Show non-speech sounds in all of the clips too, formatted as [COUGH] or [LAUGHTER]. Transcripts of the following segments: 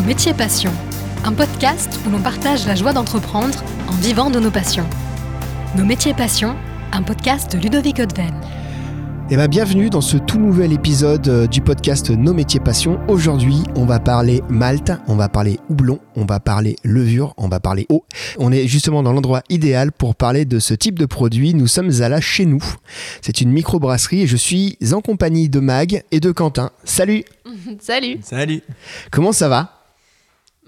Nos métiers passions, un podcast où l'on partage la joie d'entreprendre en vivant de nos passions. Nos métiers passions, un podcast de Ludovic Odven. Eh ben, bienvenue dans ce tout nouvel épisode euh, du podcast Nos métiers passions. Aujourd'hui, on va parler malte, on va parler houblon, on va parler levure, on va parler eau. On est justement dans l'endroit idéal pour parler de ce type de produit. Nous sommes à la chez nous. C'est une microbrasserie et je suis en compagnie de Mag et de Quentin. Salut [LAUGHS] Salut Salut Comment ça va?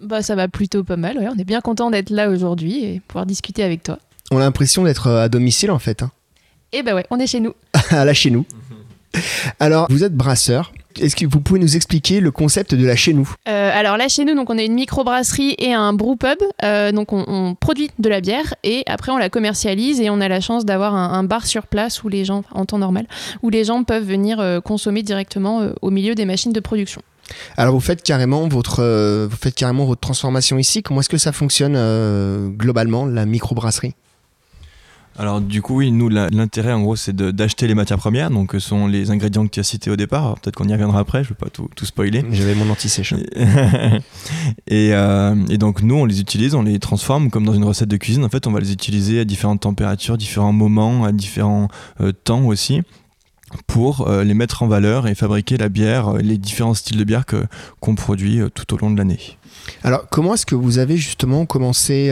Bah ça va plutôt pas mal, ouais. on est bien content d'être là aujourd'hui et pouvoir discuter avec toi. On a l'impression d'être euh, à domicile en fait. hein. Et bah ouais, on est chez nous. [LAUGHS] à la chez nous. [LAUGHS] Alors, vous êtes brasseur. Est-ce que vous pouvez nous expliquer le concept de la chez nous? Euh, alors là chez nous, donc on est une microbrasserie et un brew pub, Euh, donc on, on produit de la bière et après on la commercialise et on a la chance d'avoir un, un bar sur place où les gens, en temps normal, où les gens peuvent venir euh, consommer directement au milieu des machines de production. Alors, vous faites carrément votre, euh, vous faites carrément votre transformation ici. Comment est-ce que ça fonctionne euh, globalement, la microbrasserie? Alors du coup, oui, nous, l'intérêt en gros, c'est d'acheter les matières premières, donc ce sont les ingrédients que tu as cités au départ. Peut-être qu'on y reviendra après, je ne veux pas tout, tout spoiler. J'avais mon anti-sèche. [LAUGHS] et, euh, et donc nous, on les utilise, on les transforme comme dans une recette de cuisine. En fait, on va les utiliser à différentes températures, différents moments, à différents euh, temps aussi pour euh, les mettre en valeur et fabriquer la bière, euh, les différents styles de bière qu'on produit euh, tout au long de l'année. Alors, comment est-ce que vous avez justement commencé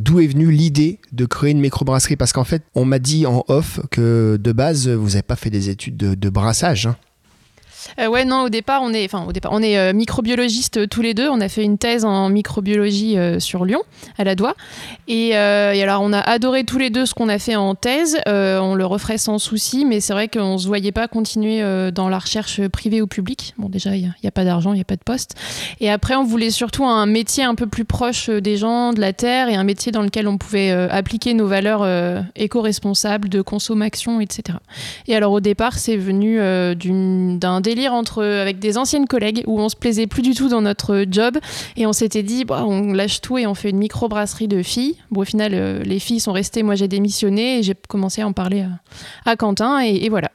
D'où est venue l'idée de créer une microbrasserie? Parce qu'en fait, on m'a dit en off que de base, vous n'avez pas fait des études de, de brassage. hein. Euh, ouais, non, au départ, on est, enfin, au départ, on est euh, microbiologistes euh, tous les deux. On a fait une thèse en microbiologie euh, sur Lyon, à la Doigt. Et, alors, on a adoré tous les deux ce qu'on a fait en thèse. On le referait sans souci, mais c'est vrai qu'on se voyait pas continuer dans la recherche privée ou publique. Bon, déjà, il n'y a, pas d'argent, il n'y a pas de poste. Et après, on voulait surtout un métier un peu plus proche des gens, de la terre, et un métier dans lequel on pouvait appliquer nos valeurs éco-responsables de consommation, etc. Et alors au départ, c'est venu d'un délire entre avec des anciennes collègues où on se plaisait plus du tout dans notre job et on s'était dit bah, on lâche tout et on fait une microbrasserie de filles. Bon au final euh, les filles sont restées, moi j'ai démissionné et j'ai commencé à en parler à, à Quentin et, et voilà.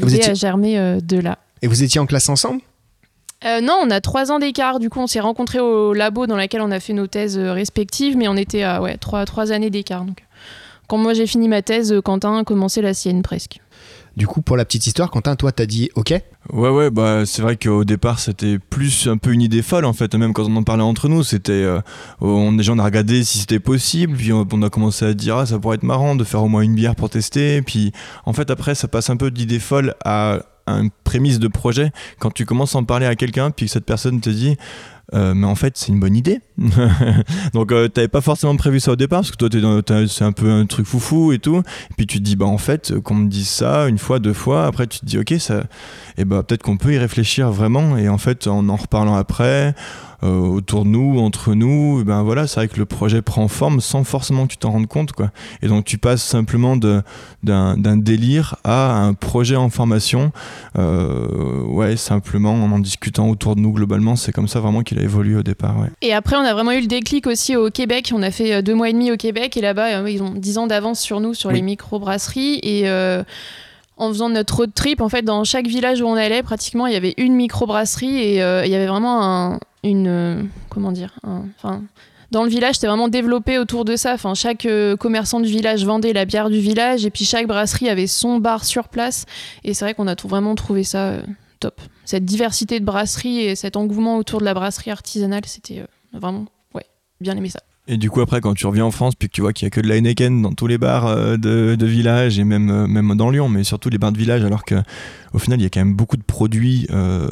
Vous étiez- a germé euh, de là. Et vous étiez en classe ensemble? Euh, non, on a trois ans d'écart. Du coup, on s'est rencontrés au labo dans lequel on a fait nos thèses euh, respectives, mais on était à ouais, trois, trois années d'écart. Donc, quand moi j'ai fini ma thèse, euh, Quentin a commencé la sienne presque. Du coup, pour la petite histoire, Quentin, toi, t'as dit OK? Ouais, ouais, bah, c'est vrai qu'au départ, c'était plus un peu une idée folle, en fait. Même quand on en parlait entre nous, c'était. euh, on, déjà, on a regardé si c'était possible, puis on, on a commencé à dire, ah, ça pourrait être marrant de faire au moins une bière pour tester. Puis, en fait, après, ça passe un peu d'idée folle à un prémisse de projet. Quand tu commences à en parler à quelqu'un, puis que cette personne te dit, euh, mais en fait, c'est une bonne idée. [LAUGHS] Donc, euh, t'avais pas forcément prévu ça au départ, parce que toi, t'es c'est un peu un truc foufou et tout. Et puis, tu te dis, bah, en fait, qu'on me dise ça une fois, deux fois, après, tu te dis, ok, ça, et bah peut-être qu'on peut y réfléchir vraiment et en fait en en reparlant après autour de nous entre nous ben voilà c'est vrai que le projet prend forme sans forcément que tu t'en rendes compte quoi et donc tu passes simplement de d'un délire à un projet en formation euh, ouais simplement en en discutant autour de nous globalement c'est comme ça vraiment qu'il a évolué au départ ouais Et après, on a vraiment eu le déclic aussi au Québec. On a fait euh, deux mois et demi au Québec et là-bas, euh, ils ont dix ans d'avance sur nous, sur Oui. les microbrasseries. Et euh, en faisant notre road trip, en fait, dans chaque village où on allait, pratiquement, il y avait une microbrasserie et euh, il y avait vraiment un, une. euh, comment dire Enfin. dans le village, c'était vraiment développé autour de ça. Enfin, chaque euh, commerçant du village vendait la bière du village et puis chaque brasserie avait son bar sur place. Et c'est vrai qu'on a tout- vraiment trouvé ça euh, top. Cette diversité de brasseries et cet engouement autour de la brasserie artisanale, c'était vraiment, ouais, bien aimé ça. Et du coup, après, quand tu reviens en France, puis que tu vois qu'il y a que de la Heineken dans tous les bars euh, de, village et même, euh, même dans Lyon, mais surtout les bars de village, alors que au final, il y a quand même beaucoup de produits, euh,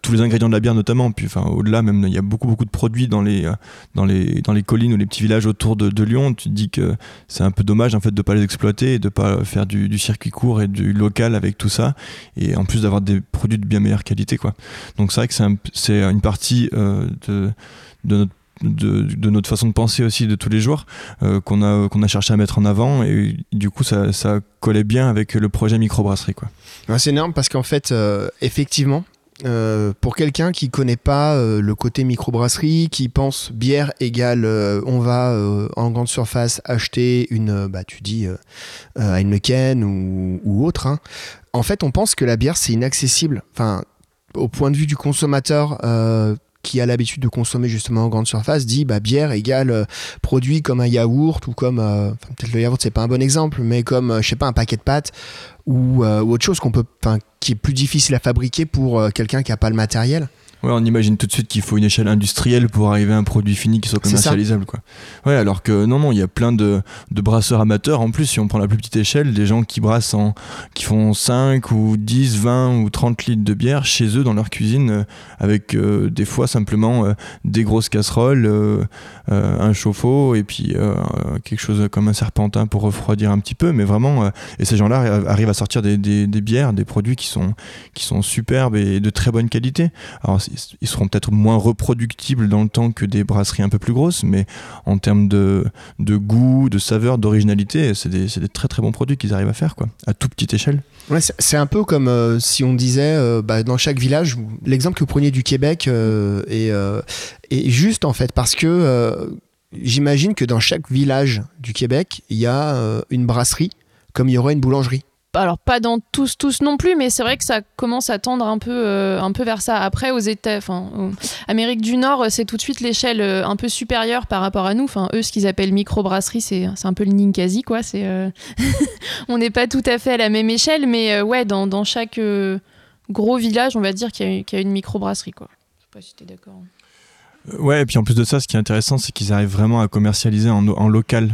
tous les ingrédients de la bière notamment, puis enfin, au-delà, même, il y a beaucoup, beaucoup de produits dans les, dans les, dans les collines ou les petits villages autour de, Lyon. Tu te dis que c'est un peu dommage, en fait, de pas les exploiter et de pas faire du, circuit court et du local avec tout ça, et en plus d'avoir des produits de bien meilleure qualité, quoi. Donc, c'est vrai que c'est un- c'est une partie de, de notre de, notre façon de penser aussi de tous les jours euh, qu'on a qu'on a cherché à mettre en avant et du coup ça, ça collait bien avec le projet microbrasserie quoi. C'est énorme parce qu'en fait, euh, effectivement, euh, pour quelqu'un qui connaît pas le côté microbrasserie, qui pense bière égale on va en grande surface acheter une, bah tu dis Heineken ou, ou autre, hein. en fait on pense que la bière c'est inaccessible. Enfin, au point de vue du consommateur, qui a l'habitude de consommer justement en grande surface dit bah bière égale produit comme un yaourt ou comme peut-être le yaourt c'est pas un bon exemple mais comme je sais pas un paquet de pâtes ou, ou autre chose qu'on peut qui est plus difficile à fabriquer pour quelqu'un qui a pas le matériel Ouais, on imagine tout de suite qu'il faut une échelle industrielle pour arriver à un produit fini qui soit commercialisable. Quoi. Ouais, alors que non, non, il y a plein de, de, brasseurs amateurs. En plus, si on prend la plus petite échelle, des gens qui brassent en, qui font 5 ou 10, 20 ou 30 litres de bière chez eux dans leur cuisine, euh, avec euh, des fois simplement euh, des grosses casseroles, un chauffe-eau et puis quelque chose comme un serpentin pour refroidir un petit peu. Mais vraiment, et ces gens-là arrivent à sortir des, des, des, bières, des produits qui sont, qui sont superbes et de très bonne qualité. Alors, ils seront peut-être moins reproductibles dans le temps que des brasseries un peu plus grosses, mais en termes de, goût, de saveur, d'originalité, c'est des, des, très très bons produits qu'ils arrivent à faire, quoi, à toute petite échelle. Ouais, c'est un peu comme euh, si on disait euh, bah, dans chaque village, l'exemple que vous preniez du Québec euh, est, est, juste en fait, parce que j'imagine que dans chaque village du Québec, il y a une brasserie comme il y aurait une boulangerie alors pas dans tous tous non plus mais c'est vrai que ça commence à tendre un peu euh, un peu vers ça. Après aux États enfin Amérique du Nord c'est tout de suite l'échelle euh, un peu supérieure par rapport à nous. Enfin eux ce qu'ils appellent microbrasserie c'est c'est un peu le Ninkasi quoi. C'est euh, [LAUGHS] on n'est pas tout à fait à la même échelle mais ouais dans, dans chaque gros village on va dire qu'il y, y, a une microbrasserie quoi. Je sais pas si tu es d'accord Ouais, et puis en plus de ça, ce qui est intéressant, c'est qu'ils arrivent vraiment à commercialiser en local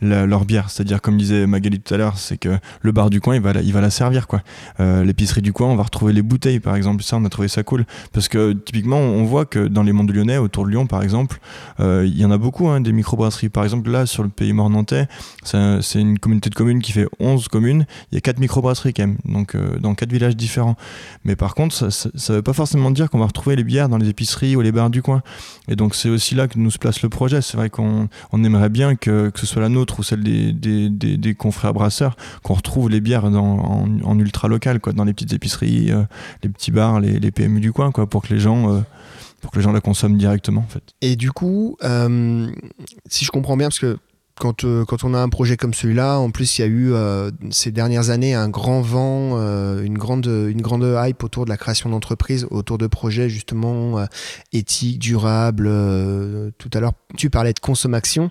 leur bière. C'est-à-dire, comme disait Magali tout à l'heure, c'est que le bar du coin, il va la, il va la servir. quoi. Euh, l'épicerie du coin, on va retrouver les bouteilles, par exemple. Ça, on a trouvé ça cool. Parce que typiquement, on voit que dans les mondes lyonnais, autour de Lyon, par exemple, euh, il y en a beaucoup, hein, des microbrasseries. Par exemple, là, sur le pays mort nantais, c'est une communauté de communes qui fait 11 communes. Il y a 4 microbrasseries quand même, donc euh, dans 4 villages différents. Mais par contre, ça ne veut pas forcément dire qu'on va retrouver les bières dans les épiceries ou les bars du coin. Et donc, c'est aussi là que nous se place le projet. C'est vrai qu'on on aimerait bien que, que ce soit la nôtre ou celle des, confrères brasseurs, qu'on retrouve les bières en, ultra local, dans les petites épiceries, euh, les petits bars, les, PMU du coin, quoi, pour que les gens euh, les la consomment directement en. Et du coup, euh, si je comprends bien, parce que quand, euh, quand on a un projet comme celui-là, en plus il y a eu euh, ces dernières années un grand vent, euh, une, grande, une grande hype autour de la création d'entreprises, autour de projets justement éthiques, durables. tout à l'heure, tu parlais de consommation,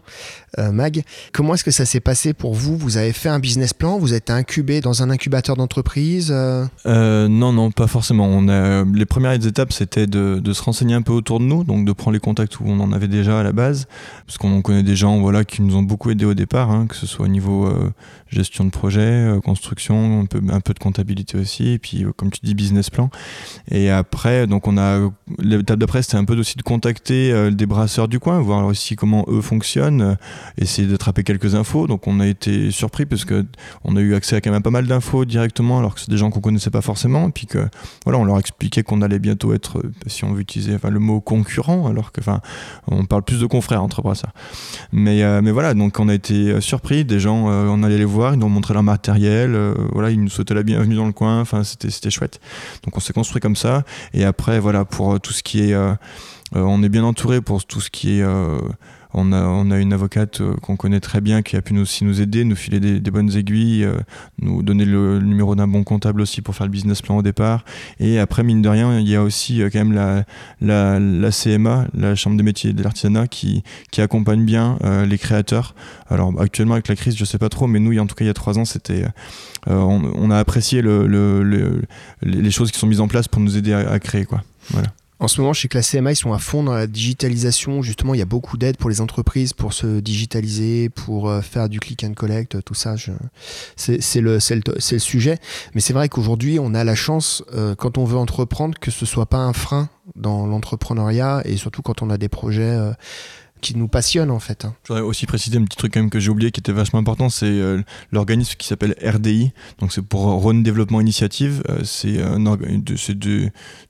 Mag. Comment est-ce que ça s'est passé pour vous? Vous avez fait un business plan? Vous êtes incubé dans un incubateur d'entreprise Non, non, pas forcément. On a, les premières étapes, c'était de, se renseigner un peu autour de nous, donc de prendre les contacts où on en avait déjà à la base, parce qu'on connaît des gens voilà, qui nous ont beaucoup beaucoup aidé au départ, hein, que ce soit au niveau euh, gestion de projet, euh, construction, un peu, de comptabilité aussi, et puis euh, comme tu dis business plan. Et après, donc on a l'étape d'après, c'était un peu aussi de contacter des brasseurs du coin, voir aussi comment eux fonctionnent, essayer d'attraper quelques infos. Donc on a été surpris parce que on a eu accès à quand même pas mal d'infos directement, alors que c'est des gens qu'on connaissait pas forcément, et puis que voilà, on leur expliquait qu'on allait bientôt être, si on veut utiliser le mot concurrent, alors que enfin, on parle plus de confrères entre brasseurs. Mais, mais voilà, donc on a été euh, surpris, des gens, euh, on allait les voir, ils nous ont montré leur matériel, euh, voilà, ils nous souhaitaient la bienvenue dans le coin, enfin c'était, c'était chouette. Donc on s'est construit comme ça, et après voilà, pour tout ce qui est... on est bien entouré pour tout ce qui est on a, on a une avocate euh, qu'on connaît très bien qui a pu nous, aussi nous aider, nous filer des, bonnes aiguilles, euh, nous donner le, numéro d'un bon comptable aussi pour faire le business plan au départ. Et après, mine de rien, il y a aussi euh, quand même la, la, la, CMA, la Chambre des métiers de l'artisanat, qui, qui accompagne bien les créateurs. Alors actuellement, avec la crise, je sais pas trop, mais nous, en tout cas, il y a trois ans, c'était, on, on, a apprécié le, le, les choses qui sont mises en place pour nous aider à, à créer. Quoi. Voilà. En ce moment, chez la CMA, ils sont à fond dans la digitalisation. Justement, il y a beaucoup d'aides pour les entreprises pour se digitaliser, pour euh, faire du click and collect, tout ça. C'est le, le, sujet. Mais c'est vrai qu'aujourd'hui, on a la chance, euh, quand on veut entreprendre, que ce soit pas un frein dans l'entrepreneuriat et surtout quand on a des projets. Euh, qui nous passionne en fait. Hein. J'aurais aussi précisé un petit truc quand même que j'ai oublié qui était vachement important, c'est euh, l'organisme qui s'appelle RDI, donc c'est pour Rhône Développement Initiative, euh, c'est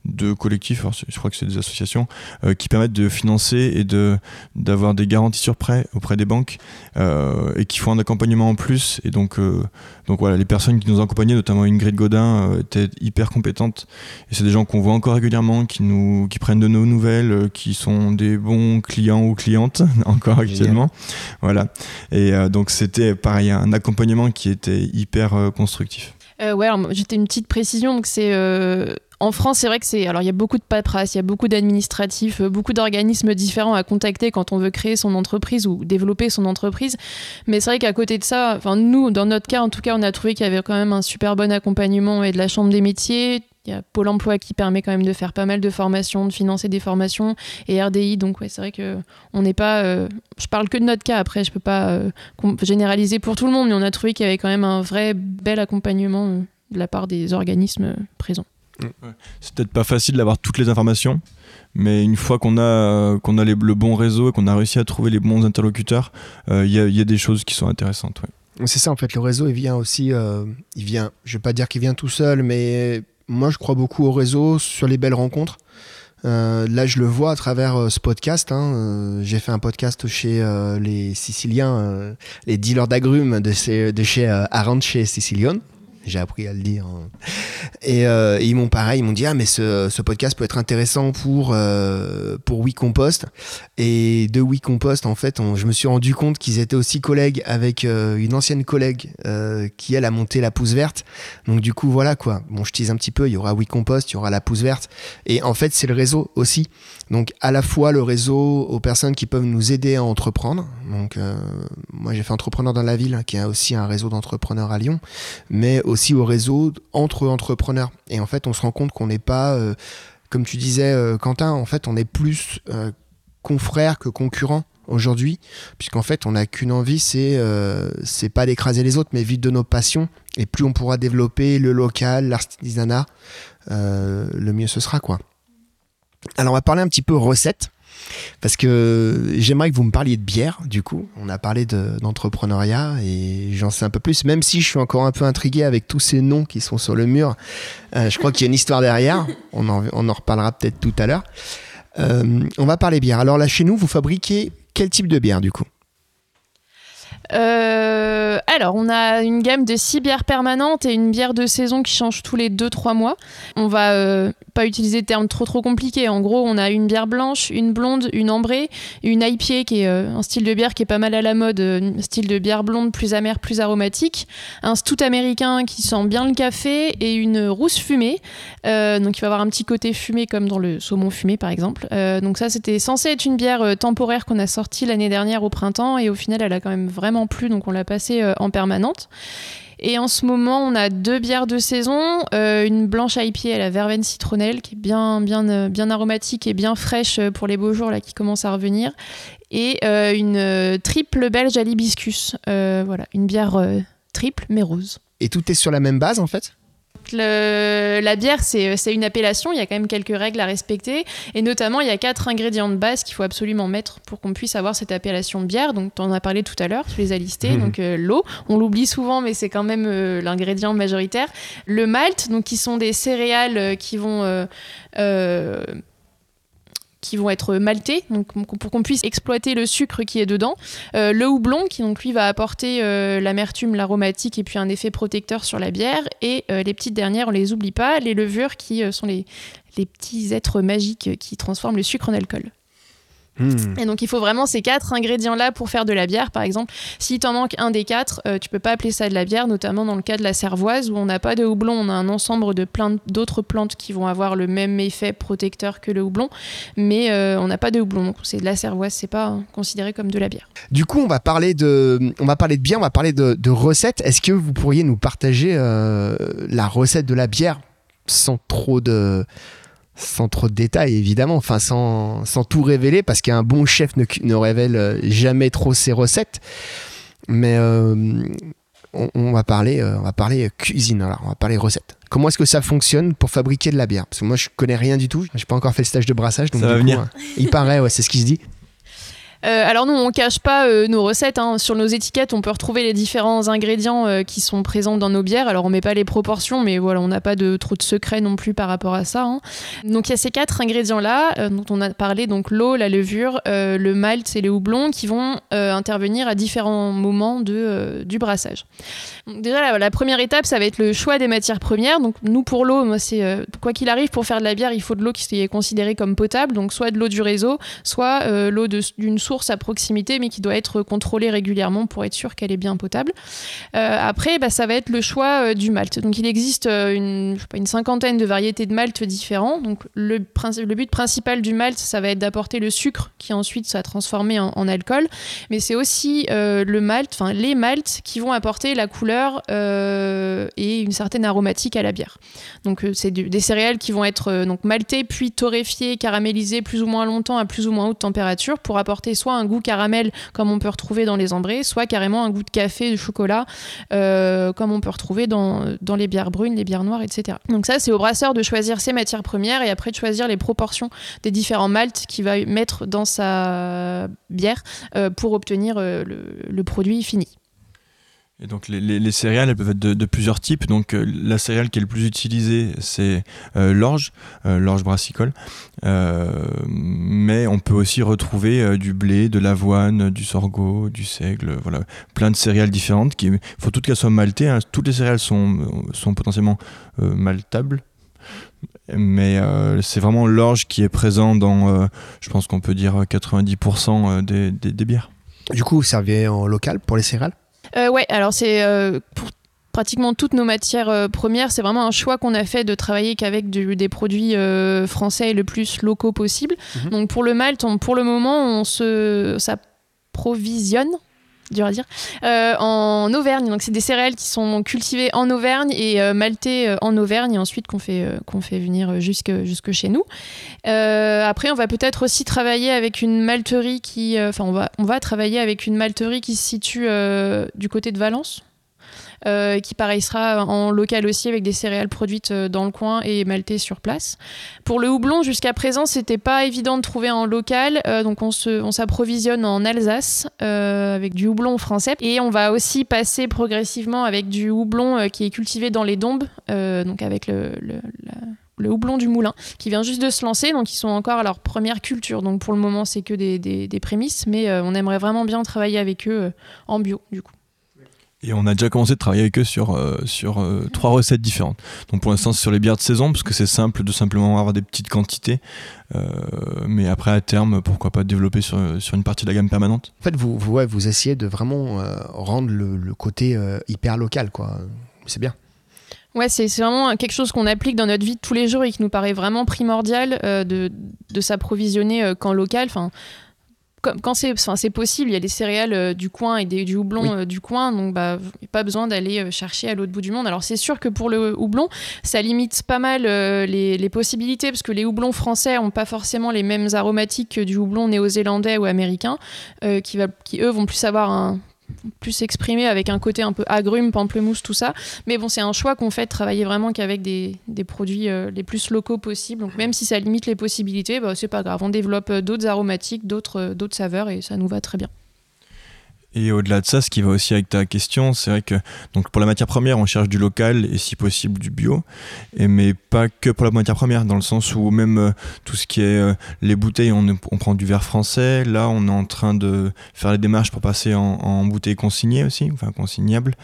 deux collectifs, je crois que c'est des associations, euh, qui permettent de financer et de d'avoir des garanties sur prêt auprès des banques et qui font un accompagnement en plus et donc donc voilà les personnes qui nous ont accompagnés, notamment Ingrid Godin, étaient hyper compétentes et c'est des gens qu'on voit encore régulièrement, qui nous qui prennent de nos nouvelles, qui sont des bons clients ou clients [LAUGHS] encore actuellement. Voilà. Et euh, donc c'était pareil, un accompagnement qui était hyper euh, constructif. Euh, ouais, j'étais une petite précision. Donc c'est en France, c'est vrai que c'est. Alors, il y a beaucoup de paperasse, il y a beaucoup d'administratifs, euh, beaucoup d'organismes différents à contacter quand on veut créer son entreprise ou développer son entreprise. Mais c'est vrai qu'à côté de ça, enfin, nous, dans notre cas, en tout cas, on a trouvé qu'il y avait quand même un super bon accompagnement et de la Chambre des métiers. Il y a Pôle emploi qui permet quand même de faire pas mal de formations, de financer des formations, et RDI. Donc, ouais, c'est vrai que on n'est pas. euh, je parle que de notre cas. Après, je peux pas euh, généraliser pour tout le monde, mais on a trouvé qu'il y avait quand même un vrai bel accompagnement euh, de la part des organismes présents. C'est peut-être pas facile d'avoir toutes les informations, mais une fois qu'on a, euh, qu'on a le bon réseau et qu'on a réussi à trouver les bons interlocuteurs, euh, il y, a, il y a des choses qui sont intéressantes. C'est ça en fait, le réseau il vient aussi, euh, il vient, je vais pas dire qu'il vient tout seul, mais moi je crois beaucoup au réseau sur les belles rencontres. Euh, là je le vois à travers euh, ce podcast. hein. Euh, J'ai fait un podcast chez euh, les Siciliens, euh, les dealers d'agrumes de de chez euh, Aranche Sicilion. J'ai appris à le dire. hein. Et, euh, et ils m'ont pareil, ils m'ont dit ah mais ce, podcast peut être intéressant pour euh, pour WeCompost. Et de WeCompost en fait, je me suis rendu compte qu'ils étaient aussi collègues avec euh, une ancienne collègue euh, qui elle a monté la pousse verte. Donc du coup voilà quoi. Bon je tease un petit peu, il y aura WeCompost, il y aura la pousse verte. Et en fait c'est le réseau aussi. Donc à la fois le réseau aux personnes qui peuvent nous aider à entreprendre. Donc moi j'ai fait entrepreneur dans la ville, qui a aussi un réseau d'entrepreneurs à Lyon, mais aussi au réseau entre entrepreneurs. Et en fait on se rend compte qu'on n'est pas, euh, comme tu disais euh, Quentin, en fait on est plus euh, confrères que concurrents aujourd'hui, puisqu'en fait on n'a qu'une envie, c'est pas d'écraser les autres, mais vivre de nos passions. Et plus on pourra développer le local, l'artisanat, le mieux ce sera quoi. Alors on va parler un petit peu recettes. Parce que j'aimerais que vous me parliez de bière, du coup. On a parlé de- d'entrepreneuriat et j'en sais un peu plus, même si je suis encore un peu intrigué avec tous ces noms qui sont sur le mur. Euh, je crois qu'il y a une histoire derrière. On en, on en reparlera peut-être tout à l'heure. Euh, on va parler bière. Alors là, chez nous, vous fabriquez quel type de bière, du coup? Euh, alors, on a une gamme de six bières permanentes et une bière de saison qui change tous les 2-3 mois. On va euh, pas utiliser de termes trop compliqués. En gros, on a une bière blanche, une blonde, une ambrée, une IPA qui est euh, un style de bière qui est pas mal à la mode, un style de bière blonde plus amère, plus aromatique, un stout américain qui sent bien le café et une rousse fumée. Donc, il va avoir un petit côté fumé comme dans le saumon fumé par exemple. Donc ça, c'était censé être une bière temporaire qu'on a sortie l'année dernière au printemps et au final, elle a quand même vraiment plu, donc on l'a passée euh, en permanente. Et en ce moment, on a deux bières de saison, euh, une blanche IPA à la verveine citronnelle qui est bien, bien, euh, bien aromatique et bien fraîche pour les beaux jours là qui commencent à revenir, et une triple belge à l'hibiscus. Voilà, une bière triple mais rose. Et tout est sur la même base, en fait? Le- la bière, c'est c'est une appellation, il y a quand même quelques règles à respecter, et notamment il y a quatre ingrédients de base qu'il faut absolument mettre pour qu'on puisse avoir cette appellation de bière. Donc tu en as parlé tout à l'heure, tu les as listés. Mhm. Donc euh, l'eau, on l'oublie souvent, mais c'est quand même euh, l'ingrédient majoritaire. Le malt, donc qui sont des céréales euh, qui vont euh, euh, qui vont être maltés, pour qu'on puisse exploiter le sucre qui est dedans. Euh, le houblon, qui donc lui va apporter euh, l'amertume, l'aromatique et puis un effet protecteur sur la bière. Et euh, les petites dernières, on les oublie pas, les levures qui sont les petits êtres magiques qui transforment le sucre en alcool. Hmm. Et donc il faut vraiment ces quatre ingrédients-là pour faire de la bière. Par exemple, si t'en manque un des quatre, euh, tu peux pas appeler ça de la bière, notamment dans le cas de la cervoise où on n'a pas de houblon, on a un ensemble de plein d'autres plantes qui vont avoir le même effet protecteur que le houblon, mais euh, on n'a pas de houblon. Donc c'est de la cervoise, c'est pas hein, considéré comme de la bière. Du coup, on va parler de, on va parler de bière, on va parler de, de recettes. Est-ce que vous pourriez nous partager euh, la recette de la bière sans trop de, sans trop de détails, évidemment, enfin sans, sans tout révéler, parce qu'un bon chef ne, révèle euh, jamais trop ses recettes. Mais euh, on, on va parler, euh, on va parler cuisine, alors on va parler recettes. Comment est-ce que ça fonctionne pour fabriquer de la bière? Parce que moi, je connais rien du tout. J'ai pas encore fait le stage de brassage, donc Ça du va coup, venir. il paraît, ouais, c'est ce qui se dit. Euh, alors nous, on cache pas euh, nos recettes. hein. Sur nos étiquettes, on peut retrouver les différents ingrédients euh, qui sont présents dans nos bières. Alors on met pas les proportions, mais voilà, on n'a pas de trop de secrets non plus par rapport à ça. hein. Donc il y a ces quatre ingrédients-là dont on a parlé, donc l'eau, la levure, le malt et les houblons, qui vont intervenir à différents moments du brassage. Donc, déjà, la, première étape, ça va être le choix des matières premières. Donc nous, pour l'eau, moi, c'est quoi qu'il arrive, pour faire de la bière, il faut de l'eau qui est considérée comme potable, donc soit de l'eau du réseau, soit l'eau d'une source à proximité, mais qui doit être contrôlée régulièrement pour être sûr qu'elle est bien potable. après, bah, ça va être le choix du malt. Donc il existe une, pas, une cinquantaine de variétés de malt différents. Donc le, but principal du malt, ça va être d'apporter le sucre qui ensuite sera transformé en, alcool, mais c'est aussi le malt, enfin les malts qui vont apporter la couleur et une certaine aromatique à la bière. Donc c'est des céréales qui vont être donc maltées puis torréfiées, caramélisées plus ou moins longtemps à plus ou moins haute température pour apporter soit un goût caramel comme on peut retrouver dans les ambrés, soit carrément un goût de café, de chocolat euh, comme on peut retrouver dans, les bières brunes, les bières noires, etc. Donc ça c'est au brasseur de choisir ses matières premières et après de choisir les proportions des différents malts qu'il va mettre dans sa bière euh, pour obtenir euh, le produit fini. Et donc les, céréales, elles peuvent être de, plusieurs types. Donc euh, la céréale qui est le plus utilisée, c'est euh, l'orge, euh, l'orge brassicole. mais on peut aussi retrouver du blé, de l'avoine, du sorgho, du seigle, voilà, plein de céréales différentes. Il faut toutes qu'elles soient maltées. Hein. Toutes les céréales sont, sont potentiellement maltables. Mais c'est vraiment l'orge qui est présent dans, je pense qu'on peut dire 90% des, bières. Du coup, vous servez en local pour les céréales? Euh, Ouais, alors c'est euh, pour pratiquement toutes nos matières euh, premières, c'est vraiment un choix qu'on a fait de travailler qu'avec des produits euh, français le plus locaux possible. Mhm. Donc pour le malt, pour le moment, on se s'approvisionne dur à dire, euh, en Auvergne. Donc c'est des céréales qui sont cultivées en Auvergne et euh, maltées euh, en Auvergne et ensuite qu'on fait, qu'on fait venir jusque, jusque chez nous. après, on va peut-être aussi travailler avec une malterie qui, enfin on va, on va travailler avec une malterie qui se situe du côté de Valence. Euh, qui pareil sera en local aussi avec des céréales produites euh, dans le coin et maltées sur place. Pour le houblon, jusqu'à présent, c'était pas évident de trouver en local, euh, donc on s'approvisionne on en Alsace avec du houblon français et on va aussi passer progressivement avec du houblon qui est cultivé dans les dombes, donc avec le, le houblon du moulin qui vient juste de se lancer, donc ils sont encore à leur première culture. Donc pour le moment, c'est que des, des, prémices, mais on aimerait vraiment bien travailler avec eux en bio du coup. Et on a déjà commencé de travailler avec eux sur, euh, sur euh, trois recettes différentes. Donc pour l'instant, c'est sur les bières de saison, parce que c'est simple de simplement avoir des petites quantités. Euh, mais après, à terme, pourquoi pas développer sur, sur, une partie de la gamme permanente En fait, vous, vous, ouais, vous essayez de vraiment rendre le, le côté hyper local, quoi. C'est bien. Ouais, c'est vraiment quelque chose qu'on applique dans notre vie de tous les jours et qui nous paraît vraiment primordial de, de s'approvisionner qu'en local. Enfin, quand c'est c'est possible, il y a des céréales euh, du coin et des, du houblon euh, du coin, donc bah pas besoin d'aller euh, chercher à l'autre bout du monde. Alors c'est sûr que pour le houblon, ça limite pas mal les, les, possibilités parce que les houblons français ont pas forcément les mêmes aromatiques que du houblon néo-zélandais ou américain, qui va qui eux vont plus avoir un plus exprimé avec un côté un peu agrume, pamplemousse, tout ça. Mais bon, c'est un choix qu'on fait de travailler vraiment qu'avec des, produits euh, les plus locaux possibles. Donc même si ça limite les possibilités, bah, c'est pas grave. On développe euh, d'autres aromatiques, euh, d'autres saveurs et ça nous va très bien. Et au-delà de ça, ce qui va aussi avec ta question, c'est vrai que donc pour la matière première, on cherche du local et si possible du bio, et mais pas que pour la matière première, dans le sens où même euh, tout ce qui est euh, les bouteilles, on, prend du verre français. Là, on est en train de faire les démarches pour passer en, en bouteilles consignées aussi, enfin consignables.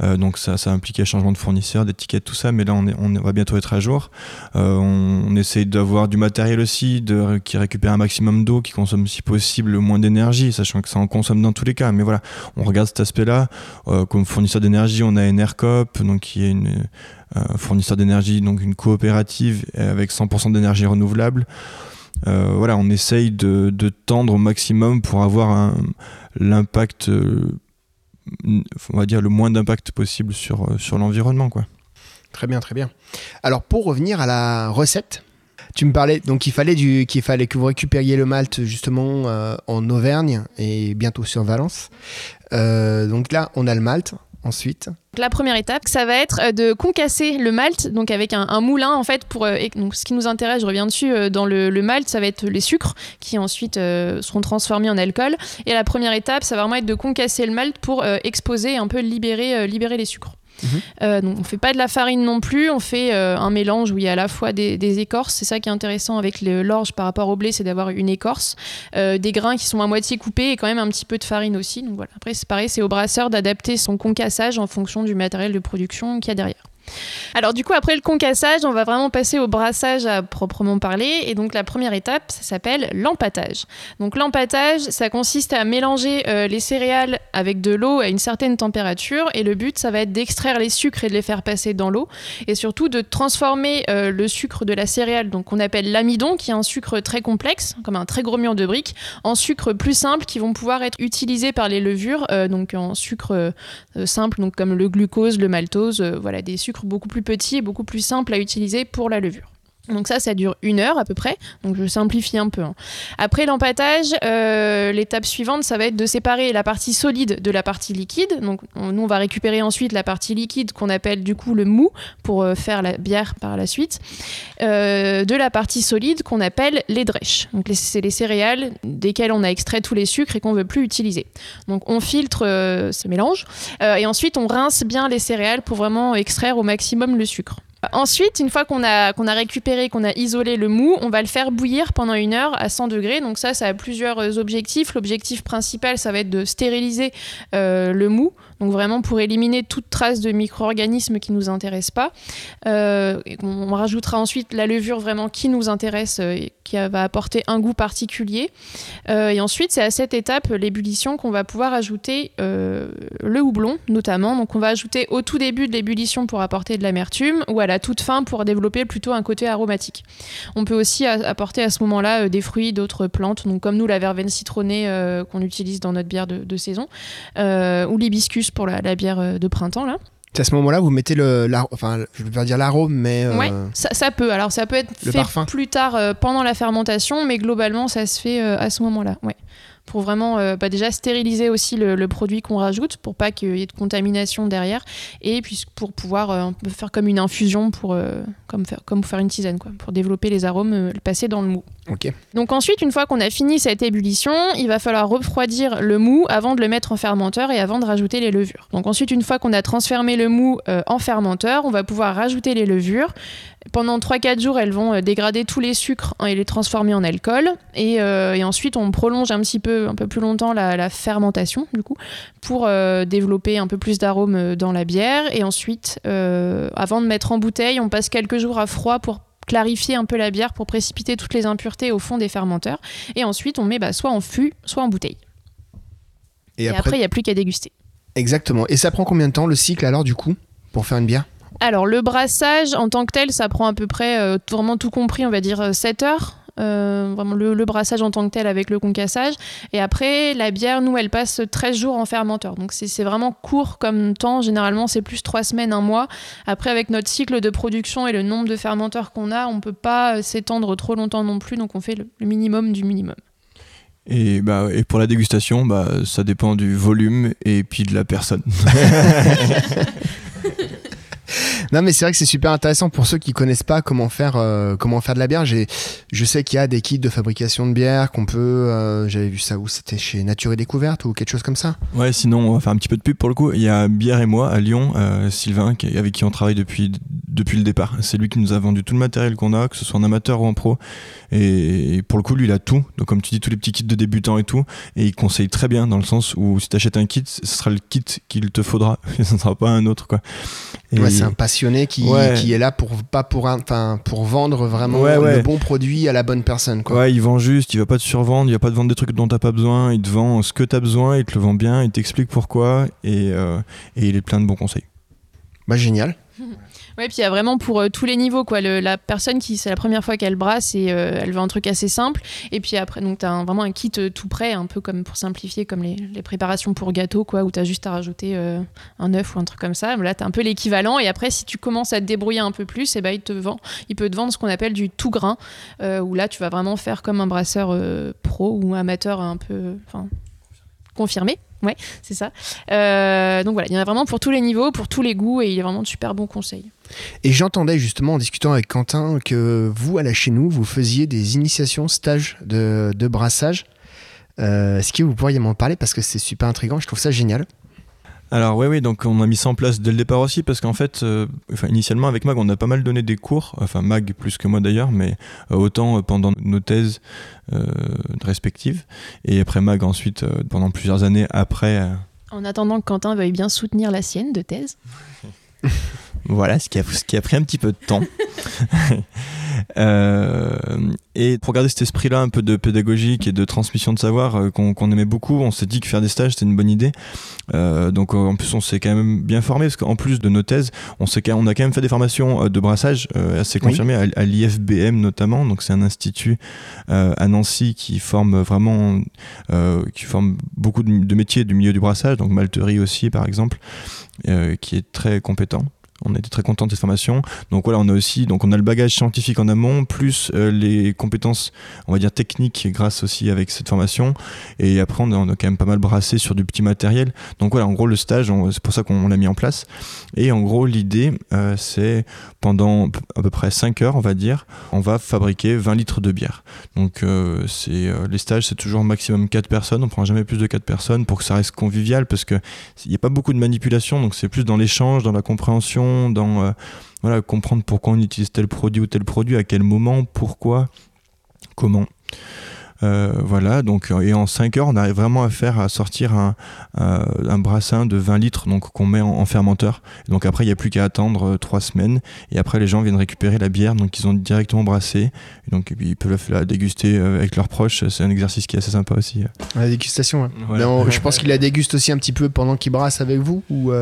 Euh, donc ça, ça implique un changement de fournisseur, d'étiquette, tout ça. Mais là, on, va bientôt être à jour. on, on, essaye d'avoir du matériel aussi, qui récupère un maximum d'eau, qui consomme si possible le moins d'énergie, sachant que ça en consomme dans tous les cas. Mais on regarde cet aspect-là. Euh, comme fournisseur d'énergie, on a Enercop, donc qui est une euh, fournisseur d'énergie, donc une coopérative avec 100% d'énergie renouvelable. Euh, voilà, on essaye de, tendre au maximum pour avoir l'impact, on va dire le moins d'impact possible sur, sur l'environnement, quoi. Très bien, très bien. Alors pour revenir à la recette, tu me parlais donc il fallait qu'il fallait que vous récupériez le malt justement euh, en Auvergne et bientôt sur Valence. Euh, donc là, on a le malt. Ensuite. La première étape, ça va être euh, de concasser le malt, donc avec un, moulin en fait pour. donc ce qui nous intéresse, je reviens dessus, dans le, malt, ça va être les sucres qui ensuite seront transformés en alcool. Et la première étape, ça va vraiment être de concasser le malt pour exposer un peu libérer, libérer les sucres. Euh, donc on fait pas de la farine non plus, on fait euh, un mélange où il y a à la fois des, écorces. C'est ça qui est intéressant avec l'orge par rapport au blé, c'est d'avoir une écorce, euh, des grains qui sont à moitié coupés et quand même un petit peu de farine aussi. Donc voilà. Après c'est pareil, c'est au brasseur d'adapter son concassage en fonction du matériel de production qu'il y a derrière. Alors du coup, après le concassage, on va vraiment passer au brassage à proprement parler. Et donc la première étape, ça s'appelle l'empâtage. Donc l'empâtage, ça consiste à mélanger euh, les céréales avec de l'eau à une certaine température. Et le but, ça va être d'extraire les sucres et de les faire passer dans l'eau. Et surtout de transformer euh, le sucre de la céréale, donc qu'on appelle l'amidon, qui est un sucre très complexe, comme un très gros mur de briques, en sucre plus simple qui vont pouvoir être utilisés par les levures, euh, donc en sucre simple, comme le glucose, le maltose, voilà, des sucres beaucoup plus petit et beaucoup plus simple à utiliser pour la levure. Donc ça, ça dure une heure à peu près. Donc je simplifie un peu. Hein. Après l'empâtage, euh, l'étape suivante, ça va être de séparer la partie solide de la partie liquide. Donc nous, on va récupérer ensuite la partie liquide qu'on appelle du coup le mou pour euh, faire la bière par la suite, euh, de la partie solide qu'on appelle les drèches. Donc c'est les céréales desquelles on a extrait tous les sucres et qu'on veut plus utiliser. Donc on filtre ce mélange et ensuite on rince bien les céréales pour vraiment extraire au maximum le sucre. Ensuite, une fois qu'on a, qu'on a récupéré, qu'on a isolé le mou, on va le faire bouillir pendant une heure à 100 degrés. Donc ça, ça a plusieurs euh, objectifs. L'objectif principal, ça va être de stériliser euh, le mou. Donc vraiment pour éliminer toute trace de micro-organismes qui ne nous intéressent pas. Euh, on rajoutera ensuite la levure vraiment qui nous intéresse et qui va apporter un goût particulier. et ensuite, c'est à cette étape, l'ébullition, qu'on va pouvoir ajouter le houblon notamment. Donc on va ajouter au tout début de l'ébullition pour apporter de l'amertume ou à la toute fin pour développer plutôt un côté aromatique. On peut aussi apporter à ce moment-là euh, des fruits, d'autres plantes, donc comme nous la verveine citronnée euh, qu'on utilise dans notre bière de, saison, euh, ou l'hibiscus pour la, bière de printemps là. C'est à ce moment-là, vous mettez le, enfin, je vais pas dire l'arôme, mais ouais, ça, peut. Alors ça peut être fait plus tard pendant la fermentation, mais globalement, ça se fait à ce moment-là. Ouais pour vraiment euh, bah, déjà stériliser aussi le, produit qu'on rajoute pour pas qu'il y ait de contamination derrière et puis pour pouvoir euh, faire comme une infusion pour euh, comme faire comme faire une tisane quoi pour développer les arômes le passer dans le mou. Donc ensuite une fois qu'on a fini cette ébullition, il va falloir refroidir le mou avant de le mettre en fermenteur et avant de rajouter les levures. Donc ensuite une fois qu'on a transformé le mou en fermenteur, on va pouvoir rajouter les levures. Pendant 3-4 jours, elles vont dégrader tous les sucres et les transformer en alcool. Et, et ensuite, on prolonge un petit peu un peu plus longtemps la, fermentation, du coup, pour euh, développer un peu plus d'arômes euh, dans la bière. Et ensuite, euh, avant de mettre en bouteille, on passe quelques jours à froid pour clarifier un peu la bière, pour précipiter toutes les impuretés au fond des fermenteurs. Et ensuite, on met bah, soit en fût, soit en bouteille. Et, après, il n'y a plus qu'à déguster. Exactement. Et ça prend combien de temps le cycle alors, du coup, pour faire une bière? Alors le brassage en tant que tel, ça prend à peu près, vraiment tout compris, on va dire 7 heures. Euh, vraiment le, brassage en tant que tel avec le concassage. Et après, la bière, nous, elle passe 13 jours en fermenteur. Donc c'est vraiment court comme temps. Généralement, c'est plus 3 semaines, un mois. Après, avec notre cycle de production et le nombre de fermenteurs qu'on a, on peut pas s'étendre trop longtemps non plus. Donc on fait le, minimum du minimum. Et, bah, et pour la dégustation, bah, ça dépend du volume et puis de la personne. [LAUGHS] [LAUGHS] non, mais c'est vrai que c'est super intéressant pour ceux qui connaissent pas comment faire, euh, comment faire de la bière. Je sais qu'il y a des kits de fabrication de bière qu'on peut. Euh, j'avais vu ça où C'était chez Nature et Découverte ou quelque chose comme ça Ouais, sinon, on va faire un petit peu de pub pour le coup. Il y a Bière et moi à Lyon, euh, Sylvain, avec qui on travaille depuis, depuis le départ. C'est lui qui nous a vendu tout le matériel qu'on a, que ce soit en amateur ou en pro. Et, pour le coup, lui, il a tout. Donc, comme tu dis, tous les petits kits de débutants et tout. Et il conseille très bien dans le sens où si tu achètes un kit, ce sera le kit qu'il te faudra. [LAUGHS] Ce ne sera pas un autre, quoi. Ouais, c'est un passionné qui, qui est là pour pas pour enfin pour vendre vraiment le bon produit à la bonne personne quoi. Ouais, il vend juste, il va pas te survendre, il va pas te vendre des trucs dont t'as pas besoin, il te vend ce que t'as besoin, il te le vend bien, il t'explique pourquoi et, euh, et il est plein de bons conseils. Bah génial. [LAUGHS] Ouais, puis il y a vraiment pour euh, tous les niveaux quoi. la personne qui c'est la première fois qu'elle brasse et euh, elle veut un truc assez simple. Et puis après donc tu as vraiment un kit euh, tout prêt, un peu comme pour simplifier comme les, préparations pour gâteau quoi, où tu as juste à rajouter un œuf ou un truc comme ça. Là tu as un peu l'équivalent. Et après si tu commences à te débrouiller un peu plus, et eh ben, il te vend, il peut te vendre ce qu'on appelle du tout grain, où là tu vas vraiment faire comme un brasseur pro ou amateur un peu, confirmé. Ouais, c'est ça. Donc voilà, il y en a vraiment pour tous les niveaux, pour tous les goûts, et il y a vraiment de super bons conseils. Et j'entendais justement en discutant avec Quentin que vous, à la chez nous, vous faisiez des initiations, stages de, brassage. Euh, est-ce que vous pourriez m'en parler parce que c'est super intriguant, je trouve ça génial. Alors oui, oui, donc on a mis ça en place dès le départ aussi parce qu'en fait, euh, initialement avec Mag, on a pas mal donné des cours, enfin Mag plus que moi d'ailleurs, mais euh, autant euh, pendant nos thèses respectives et après Mag ensuite pendant plusieurs années après. En attendant que Quentin veuille bien soutenir la sienne de thèse. [LAUGHS] Voilà, ce qui, a, ce qui a pris un petit peu de temps. [LAUGHS] Euh, et pour garder cet esprit-là un peu de pédagogique et de transmission de savoir euh, qu'on aimait beaucoup, on s'est dit que faire des stages c'était une bonne idée. Euh, donc en plus on s'est quand même bien formé parce qu'en plus de nos thèses, on, on a quand même fait des formations de brassage assez confirmées à, l'IFBM notamment. Donc c'est un institut à Nancy qui forme vraiment, qui forme beaucoup de, de, métiers du milieu du brassage, donc malterie aussi par exemple, qui est très compétent. On était très content de cette formation. Donc voilà, on a aussi donc on a le bagage scientifique en amont, plus euh, les compétences, on va dire techniques, grâce aussi avec cette formation. Et après, on a, quand même pas mal brassé sur du petit matériel. Donc voilà, en gros, le stage, c'est pour ça qu'on l'a mis en place. Et en gros, l'idée, euh, c'est pendant à peu près 5 heures, on va dire, on va fabriquer 20 litres de bière. Donc euh, c'est les stages, c'est toujours maximum 4 personnes. On prend jamais plus de 4 personnes pour que ça reste convivial, parce que il n'y a pas beaucoup de manipulation. Donc c'est plus dans l'échange, dans la compréhension dans euh, voilà, comprendre pourquoi on utilise tel produit ou tel produit, à quel moment, pourquoi, comment. Euh, voilà, donc, et en 5 heures, on arrive vraiment à faire, à sortir un, un brassin de 20 litres donc, qu'on met en, fermenteur. donc après, il n'y a plus qu'à attendre 3 euh, semaines. Et après, les gens viennent récupérer la bière, donc ils ont directement brassé. Et donc ils peuvent la déguster avec leurs proches. C'est un exercice qui est assez sympa aussi. La dégustation, je [LAUGHS] pense qu'il la déguste aussi un petit peu pendant qu'il brasse avec vous ou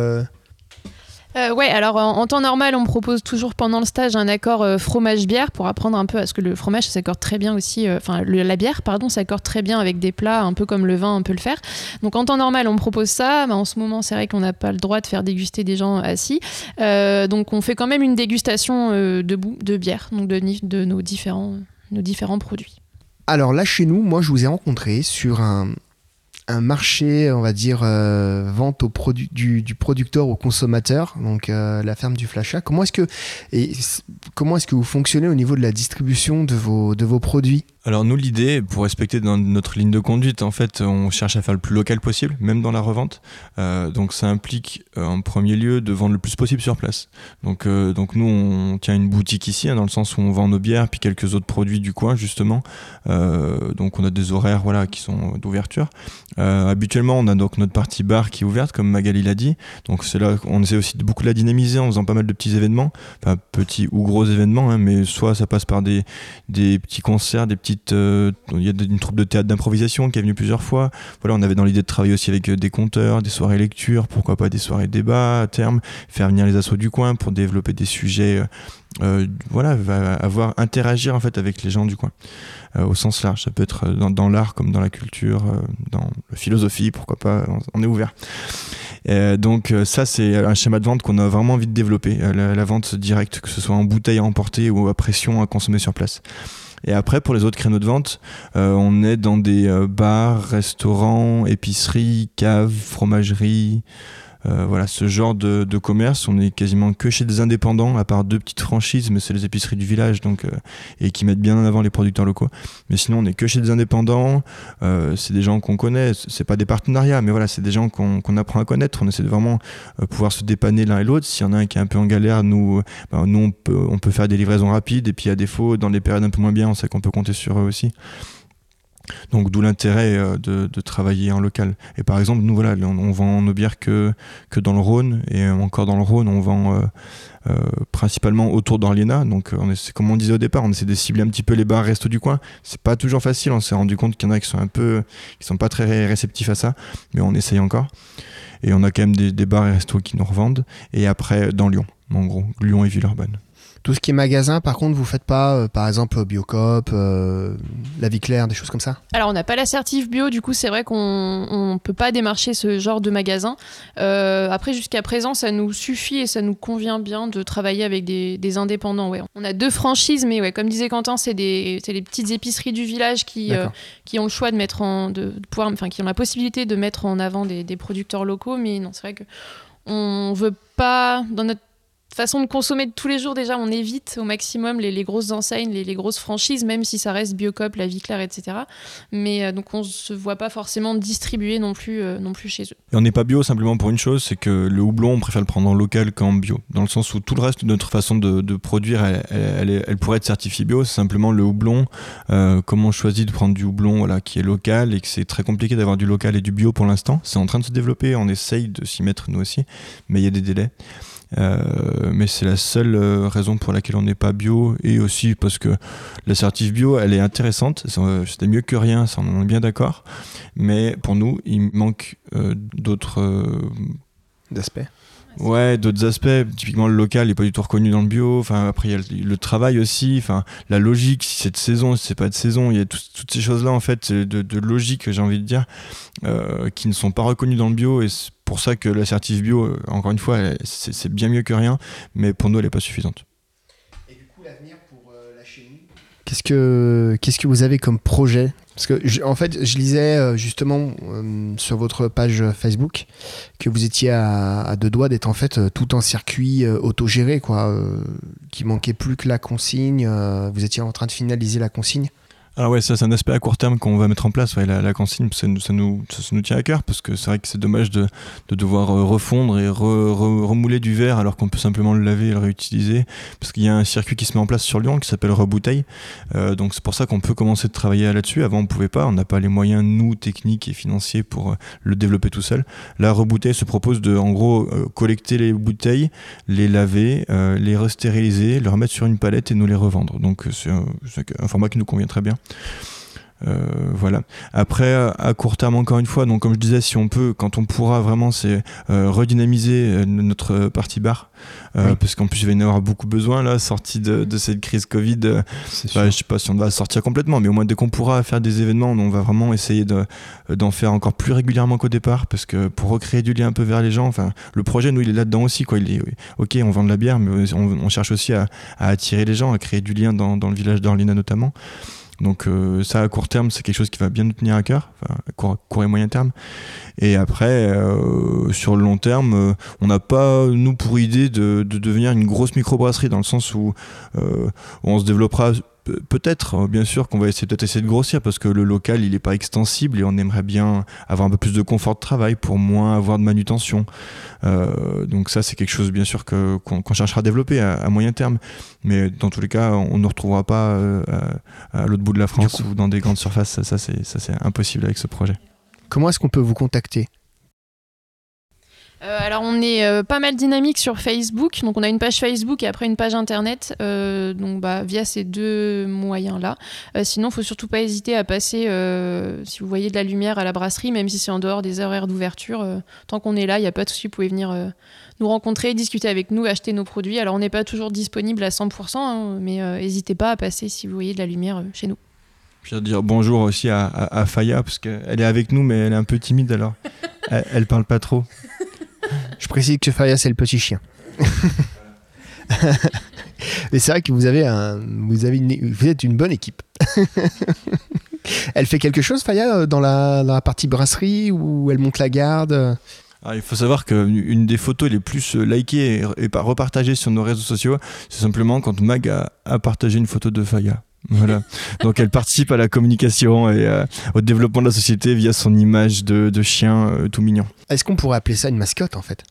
euh, ouais, alors en, temps normal, on propose toujours pendant le stage un accord euh, fromage-bière pour apprendre un peu à ce que le fromage s'accorde très bien aussi, euh, enfin la bière, pardon, s'accorde très bien avec des plats, un peu comme le vin, on peut le faire. Donc en temps normal, on propose ça. Mais en ce moment, c'est vrai qu'on n'a pas le droit de faire déguster des gens assis. donc on fait quand même une dégustation debout de bière, donc de, nos différents produits. Alors là, chez nous, moi, je vous ai rencontré sur un, un marché, on va dire, euh, vente au produit du, producteur au consommateur, donc euh, la ferme du Flasha. Comment est-ce que et comment est-ce que vous fonctionnez au niveau de la distribution de vos de vos produits? Alors nous, l'idée, pour respecter notre ligne de conduite, en fait, on cherche à faire le plus local possible, même dans la revente. Euh, donc ça implique euh, en premier lieu de vendre le plus possible sur place. Donc, euh, donc nous, on tient une boutique ici, hein, dans le sens où on vend nos bières, puis quelques autres produits du coin, justement. donc on a des horaires voilà, qui sont d'ouverture. habituellement, on a donc notre partie bar qui est ouverte, comme Magali l'a dit. Donc c'est là qu'on essaie aussi de beaucoup la dynamiser en faisant pas mal de petits événements, enfin petits ou gros événements, hein, mais soit ça passe par des, des petits concerts, des petits euh, il y a une troupe de théâtre d'improvisation qui est venue plusieurs fois. Voilà, on avait dans l'idée de travailler aussi avec euh, des conteurs, des soirées lecture, pourquoi pas des soirées débat à terme, faire venir les assos du coin pour développer des sujets. Euh, voilà, avoir interagir en fait avec les gens du coin au sens large. Ça peut être dans, l'art comme dans la culture, dans la philosophie, pourquoi pas. On, est ouvert. donc ça c'est un schéma de vente qu'on a vraiment envie de développer, la, la, vente directe, que ce soit en bouteille à emporter ou à pression à consommer sur place. Et après, pour les autres créneaux de vente, euh, on est dans des euh, bars, restaurants, épiceries, caves, fromageries, euh, voilà, ce genre de, commerce, on est quasiment que chez des indépendants, à part deux petites franchises, mais c'est les épiceries du village, donc euh, et qui mettent bien en avant les producteurs locaux. Mais sinon, on est que chez des indépendants. Euh, c'est des gens qu'on connaît. C'est pas des partenariats, mais voilà, c'est des gens qu'on apprend à connaître. On essaie de vraiment pouvoir se dépanner l'un et l'autre. S'il y en a un qui est un peu en galère, nous, ben, nous on peut, on peut faire des livraisons rapides. Et puis à défaut, dans les périodes un peu moins bien, on sait qu'on peut compter sur eux aussi. Donc d'où l'intérêt euh, de, travailler en local. Et par exemple, nous voilà, on, vend nos bières que, que dans le Rhône, et encore dans le Rhône, on vend euh, euh, principalement autour d'Orléans. Donc on comme on disait au départ, on essaie de cibler un petit peu les bars restos du coin. C'est pas toujours facile, on s'est rendu compte qu'il y en a qui sont un peu, qui sont pas très réceptifs à ça, mais on essaye encore. Et on a quand même des, des bars et restos qui nous revendent. Et après, dans Lyon, en gros, Lyon et Villeurbanne. Tout ce qui est magasin, par contre, vous faites pas, euh, par exemple, Biocop, euh, La Vie Claire, des choses comme ça? Alors, on n'a pas l'assertif bio, du coup, c'est vrai qu'on ne peut pas démarcher ce genre de magasin. Euh, après, jusqu'à présent, ça nous suffit et ça nous convient bien de travailler avec des, indépendants. Ouais. On a deux franchises, mais ouais, comme disait Quentin, c'est les petites épiceries du village qui, qui ont le choix de mettre en. De, pouvoir, enfin, qui ont la possibilité de mettre en avant des, des producteurs locaux, mais non, c'est vrai que on veut pas, dans notre façon de consommer de tous les jours, déjà, on évite au maximum les, grosses enseignes, les, grosses franchises, même si ça reste Biocop, La Vie Claire, etc. Mais euh, donc on se voit pas forcément distribuer non plus, euh, non plus chez eux. Et on n'est pas bio simplement pour une chose, c'est que le houblon, on préfère le prendre en local qu'en bio. Dans le sens où tout le reste de notre façon de, produire, elle, elle, pourrait être certifiée bio. C'est simplement le houblon. Euh, comment on choisit de prendre du houblon voilà, qui est local et que c'est très compliqué d'avoir du local et du bio pour l'instant. C'est en train de se développer, on essaye de s'y mettre nous aussi, mais il y a des délais. Mais c'est la seule raison pour laquelle on n'est pas bio et aussi parce que l'assertif bio, elle est intéressante. C'était mieux que rien, ça on est bien d'accord. Mais pour nous, il manque d'autres aspects. Ouais, d'autres aspects. Typiquement, le local n'est pas du tout reconnu dans le bio. Enfin, après, il y a le, travail aussi. Enfin, la logique, si c'est de saison, si c'est pas de saison. Il y a toutes ces choses-là, en fait, de, logique, j'ai envie de dire, euh, qui ne sont pas reconnues dans le bio. Et pour ça que l'assertif bio, euh, encore une fois, c'est bien mieux que rien. Mais pour nous, elle n'est pas suffisante. Et du coup, l'avenir pour euh, la chimie? Qu'est-ce que, qu'est-ce que vous avez comme projet? Parce que, en fait, je lisais euh, justement euh, sur votre page Facebook que vous étiez à, deux doigts d'être en fait euh, tout en circuit autogéré, quoi, qui manquait plus que la consigne. vous étiez en train de finaliser la consigne. Alors ouais, ça c'est un aspect à court terme qu'on va mettre en place. la, consigne, ça, nous, tient à cœur parce que c'est vrai que c'est dommage de, devoir euh, refondre et remouler du verre alors qu'on peut simplement le laver et le réutiliser. Parce qu'il y a un circuit qui se met en place sur Lyon qui s'appelle Rebouteille. Euh, donc c'est pour ça qu'on peut commencer de travailler là-dessus. Avant on pouvait pas, on n'a pas les moyens, nous, techniques et financiers pour euh, le développer tout seul. La Rebouteille se propose de, en gros, collecter les bouteilles, les laver, les restériliser, les remettre sur une palette et nous les revendre. Donc c'est un format qui nous convient très bien. Euh, voilà. Après, à court terme, encore une fois, donc comme je disais, si on peut, quand on pourra vraiment, c'est euh, redynamiser euh, notre partie bar, parce qu'en plus, il va y en avoir beaucoup besoin là, sortie de, cette crise Covid. Bah, je sais pas si on va sortir complètement, mais au moins dès qu'on pourra faire des événements, on va vraiment essayer d'en faire encore plus régulièrement qu'au départ, parce que pour recréer du lien un peu vers les gens, enfin, le projet, nous, il est là-dedans aussi, quoi. Il est, ok, on vend de la bière, mais on, cherche aussi à, attirer les gens, à créer du lien dans, dans le village d'Orlina notamment. Donc euh, ça à court terme c'est quelque chose qui va bien nous tenir à cœur, enfin, court, et moyen terme. Et après euh, sur le long terme, euh, on n'a pas nous pour idée de, de, devenir une grosse microbrasserie dans le sens où on se développera peut-être, hein, bien sûr, qu'on va essayer peut-être essayer de grossir parce que le local il n'est pas extensible et on aimerait bien avoir un peu plus de confort de travail pour moins avoir de manutention. Euh, donc ça c'est quelque chose bien sûr que qu'on cherchera à développer à, moyen terme. Mais dans tous les cas, on ne retrouvera pas euh, à, l'autre bout de la France ou dans des grandes surfaces. Ça, c'est ça c'est impossible avec ce projet. Comment est-ce qu'on peut vous contacter? Euh, alors on est euh, pas mal dynamique sur Facebook, donc on a une page Facebook et après une page internet, euh, donc bah, via ces deux moyens-là. sinon, il faut surtout pas hésiter à passer, si vous voyez de la lumière à la brasserie, même si c'est en dehors des horaires d'ouverture, tant qu'on est là, il n'y a pas de souci, vous pouvez venir nous rencontrer, discuter avec nous, acheter nos produits. Alors on n'est pas toujours disponible à 100%, hein, mais n'hésitez pas à passer si vous voyez de la lumière chez nous. Je veux dire bonjour aussi à, à, Faya, parce qu'elle est avec nous, mais elle est un peu timide alors. [LAUGHS] elle, elle parle pas trop. Je précise que Faya, c'est le petit chien. [LAUGHS] Mais c'est vrai que vous avez un, vous avez vous êtes une bonne équipe. [LAUGHS] elle fait quelque chose, Faya, dans la, dans la partie brasserie où elle monte la garde? Ah, il faut savoir qu'une des photos les plus likées et, et repartagées sur nos réseaux sociaux, c'est simplement quand Mag a, a, partagé une photo de Faya. Voilà. [LAUGHS] Donc elle participe à la communication et euh, au développement de la société via son image de, chien euh, tout mignon. Est-ce qu'on pourrait appeler ça une mascotte en fait?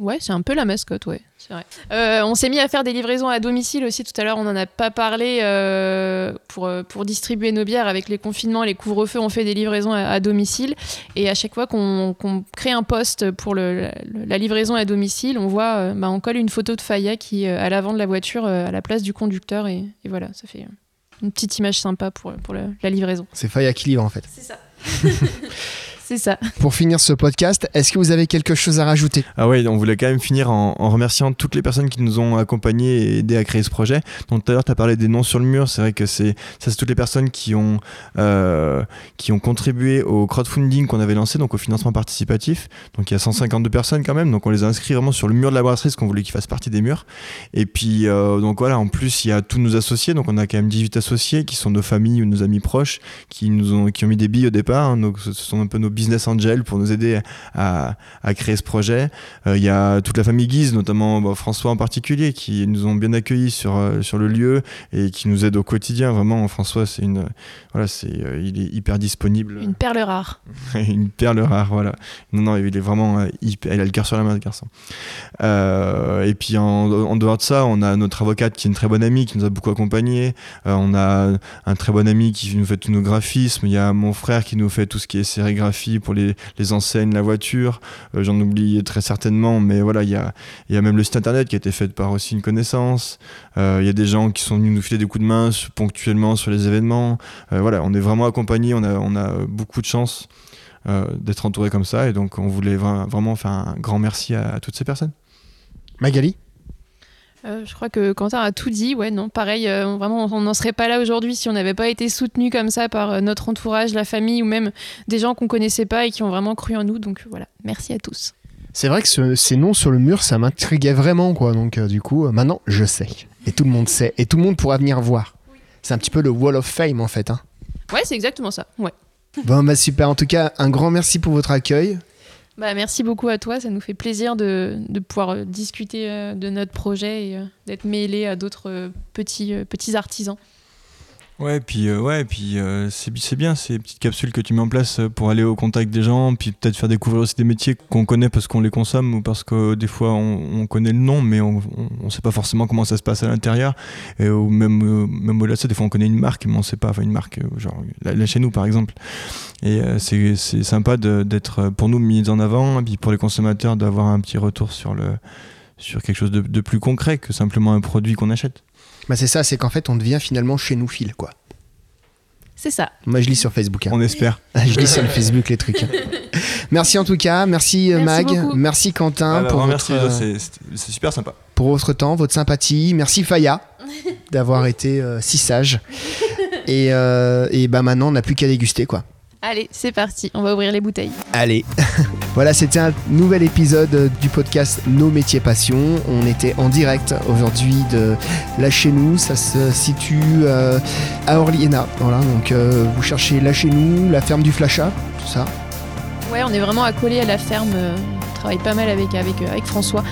Ouais, c'est un peu la mascotte, ouais, c'est vrai. Euh, on s'est mis à faire des livraisons à domicile aussi tout à l'heure, on n'en a pas parlé pour, pour distribuer nos bières avec les confinements, les couvre-feux, on fait des livraisons à, domicile et à chaque fois qu'on crée un poste pour le, la livraison à domicile, on voit, bah, on colle une photo de Faya qui à l'avant de la voiture à la place du conducteur et, et voilà, ça fait une petite image sympa pour, pour la livraison. C'est Faya qui livre en fait. C'est ça. [LAUGHS] C'est ça. Pour finir ce podcast, est-ce que vous avez quelque chose à rajouter? Ah oui, on voulait quand même finir en, remerciant toutes les personnes qui nous ont accompagnés et aidés à créer ce projet. Donc tout à l'heure, tu as parlé des noms sur le mur. C'est vrai que c'est ça, c'est toutes les personnes qui ont, euh, qui ont contribué au crowdfunding qu'on avait lancé, donc au financement participatif. Donc il y a 152 personnes quand même. Donc on les a inscrits vraiment sur le mur de la brasserie, parce qu'on voulait qu'ils fassent partie des murs. Et puis, euh, donc voilà, en plus, il y a tous nos associés. Donc on a quand même 18 associés qui sont nos familles ou nos amis proches, qui nous ont, qui ont mis des billes au départ. Hein. donc ce sont un peu nos Business Angel pour nous aider à, créer ce projet. Euh, il y a toute la famille Guise, notamment bah, François en particulier, qui nous ont bien accueillis sur, euh, sur le lieu et qui nous aide au quotidien. Vraiment, François, c'est une, voilà, c'est, euh, il est hyper disponible. Une perle rare. [LAUGHS] une perle rare, voilà. Non, non, il est vraiment hyper, il a le cœur sur la main, ce garçon. et puis en, dehors de ça, on a notre avocate qui est une très bonne amie, qui nous a beaucoup accompagnés. on a un très bon ami qui nous fait tous nos graphismes. Il y a mon frère qui nous fait tout ce qui est sérigraphie pour les, les enseignes, la voiture. Euh, J'en oublie très certainement, mais voilà, il y a, y a même le site internet qui a été fait par aussi une connaissance. Euh, Il y a des gens qui sont venus nous filer des coups de main ponctuellement sur les événements. Euh, voilà, on est vraiment accompagnés, on a, on a beaucoup de chance d'être entouré comme ça, et donc on voulait vra- vraiment faire un grand merci à toutes ces personnes. Magali? Euh, je crois que Quentin a tout dit. Ouais, non, pareil, euh, vraiment, on n'en serait pas là aujourd'hui si on n'avait pas été soutenu comme ça par euh, notre entourage, la famille ou même des gens qu'on connaissait pas et qui ont vraiment cru en nous. Donc voilà, merci à tous. C'est vrai que ce- ces noms sur le mur, ça m'intriguait vraiment, quoi. Donc, du coup, maintenant, je sais. Et tout le monde sait. Et tout le monde pourra venir voir. C'est un petit peu le Wall of Fame, en fait. Hein. Ouais, c'est exactement ça. Ouais. Bon, bah super. En tout cas, un grand merci pour votre accueil. Bah, merci beaucoup à toi. Ça nous fait plaisir de, de pouvoir euh, discuter euh, de notre projet et euh, d'être mêlé à d'autres petits, petits artisans. Ouais, puis euh, ouais, puis euh, c'est bi- c'est bien ces petites capsules que tu mets en place euh, pour aller au contact des gens, puis peut-être faire découvrir aussi des métiers qu'on connaît parce qu'on les consomme ou parce que des fois on, on connaît le nom, mais on, on sait pas forcément comment ça se passe à l'intérieur. Et même euh, même au-delà de ça, des fois on connaît une marque, mais on sait pas, enfin une marque, euh, genre là, là, chez nous par exemple. Et euh, c'est sympa d'être euh, pour nous mis en avant, et puis pour les consommateurs d'avoir un petit retour sur le sur quelque chose de plus concret que simplement un produit qu'on achète. Bah, c'est ça, c'est qu'en fait, on devient finalement chez nous fil, quoi. C'est ça. Moi, je lis sur Facebook. hein. On espère. [LAUGHS] je lis sur le Facebook les trucs. hein. [LAUGHS] Merci en tout cas. Merci, euh, Merci Mag. beaucoup. Merci Quentin Ah bah, pour, votre, merci, euh, c'est- super sympa. pour votre temps, votre sympathie. Merci Faya [LAUGHS] d'avoir été euh, si sage. Et, euh, et bah maintenant, on n'a plus qu'à déguster, quoi. Allez, c'est parti. On va ouvrir les bouteilles. Allez. [LAUGHS] voilà, c'était un nouvel épisode du podcast Nos métiers passion. On était en direct aujourd'hui de La Chez Nous. Ça se situe euh, à Orliena. Voilà, donc euh, vous cherchez La Chez Nous, la ferme du Flasha, tout ça. Ouais, on est vraiment accolé à la ferme. On travaille pas mal avec, avec, euh, avec François.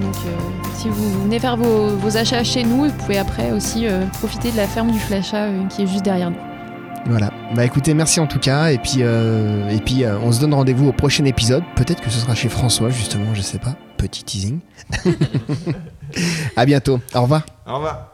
Donc, euh, si vous venez faire vos, vos achats chez nous, vous pouvez après aussi profiter de la ferme du Flasha euh, qui est juste derrière nous. Voilà. Bah écoutez, merci en tout cas. Et puis, euh, et puis euh, on se donne rendez-vous au prochain épisode. Peut-être que ce sera chez François, justement, je sais pas. Petit teasing. [LAUGHS] à bientôt. Au revoir. Au revoir.